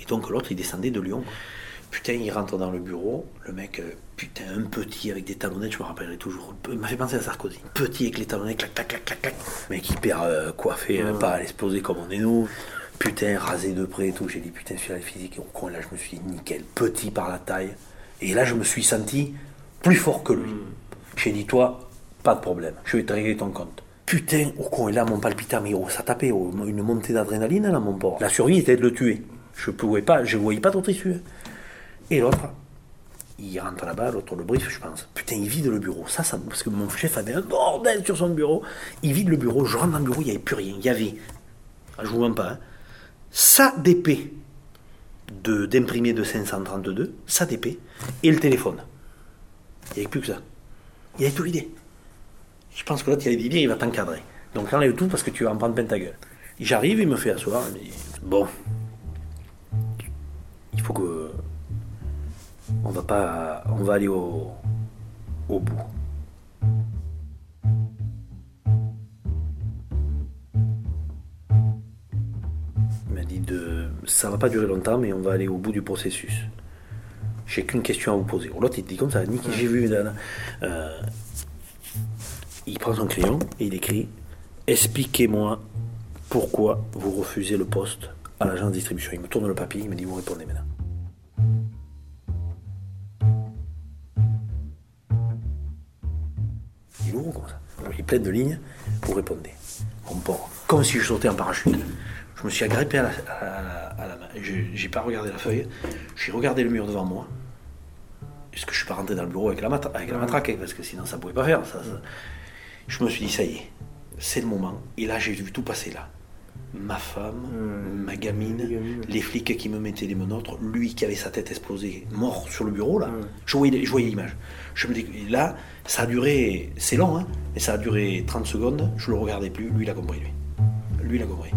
Et donc l'autre, il descendait de Lyon. Putain, il rentre dans le bureau, le mec, euh, putain, un petit avec des talonnettes, je me rappellerai toujours. Il m'a fait penser à Sarkozy. Petit avec les talonnettes, clac, clac, clac, clac, clac. Mec hyper euh, coiffé, hein, pas à l'exploser comme on est nous. Putain, rasé de près et tout. J'ai dit, putain, celui-là, les physique. Au coin, là, je me suis dit, nickel, petit par la taille. Et là, je me suis senti plus fort que lui. J'ai dit, toi, pas de problème, je vais te régler ton compte. Putain, au et là, mon palpitant, mais oh, ça tapait, oh, une montée d'adrénaline, là, mon port. La survie était de le tuer. Je pouvais pas, je voyais pas d'autre issue. Et l'autre, il rentre là-bas, l'autre le brief, je pense. Putain, il vide le bureau. Ça, ça, parce que mon chef avait un bordel sur son bureau. Il vide le bureau, je rentre dans le bureau, il n'y avait plus rien. Il y avait, ah, je vous mens pas, hein, ça d'épée de, d'imprimé de 532, ça d'épée, et le téléphone. Il n'y avait plus que ça. Il avait tout vidé. Je pense que l'autre, il avait dit bien, il va t'encadrer. Donc enlève tout parce que tu vas en prendre plein ta gueule. J'arrive, il me fait asseoir, bon, on va pas on va aller au, au bout. Il m'a dit de ça va pas durer longtemps mais on va aller au bout du processus. J'ai qu'une question à vous poser. L'autre il dit comme ça, Nick, j'ai vu euh, il prend son crayon et il écrit Expliquez-moi pourquoi vous refusez le poste à l'agence de distribution. Il me tourne le papier, il me dit Vous répondez maintenant. Il ouvre comme ça. Plein de lignes, vous répondez. On part. Comme si je sautais en parachute. Je me suis agrippé à la, à la main. J'ai pas regardé la feuille. J'ai regardé le mur devant moi. Est-ce que je suis pas rentré dans le bureau avec la, avec la matraque, hein, parce que sinon ça pouvait pas faire. Ça, ça. Je me suis dit, ça y est, c'est le moment. Et là, j'ai vu tout passer là. Ma femme, ma gamine, les flics qui me mettaient les menottes, lui qui avait sa tête explosée, mort sur le bureau, là. Je voyais, je voyais l'image. Je me dis, là, ça a duré, c'est long, hein, mais ça a duré 30 secondes, je le regardais plus, lui, il a compris, lui. Lui, il a compris.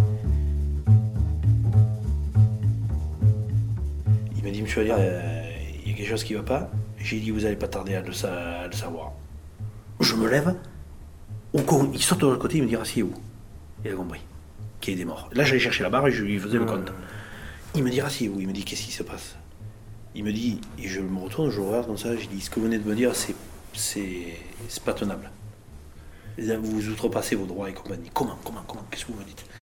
Il m'a dit, monsieur, il y a quelque chose qui ne va pas. J'ai dit, vous n'allez pas tarder à le, à le savoir. Je me lève, il saute de l'autre côté, il me dit Rassiez-vous. Il a compris qu'il est mort. Là, j'allais chercher la barre et je lui faisais le compte. Il me dit Rassiez-vous. Il me dit Qu'est-ce qui se passe? Il me dit, et je me retourne, je regarde comme ça, je dis Ce que vous venez de me dire, c'est, c'est, pas tenable. Vous outrepassez vos droits et compagnie. Comment, comment, comment Qu'est-ce que vous me dites?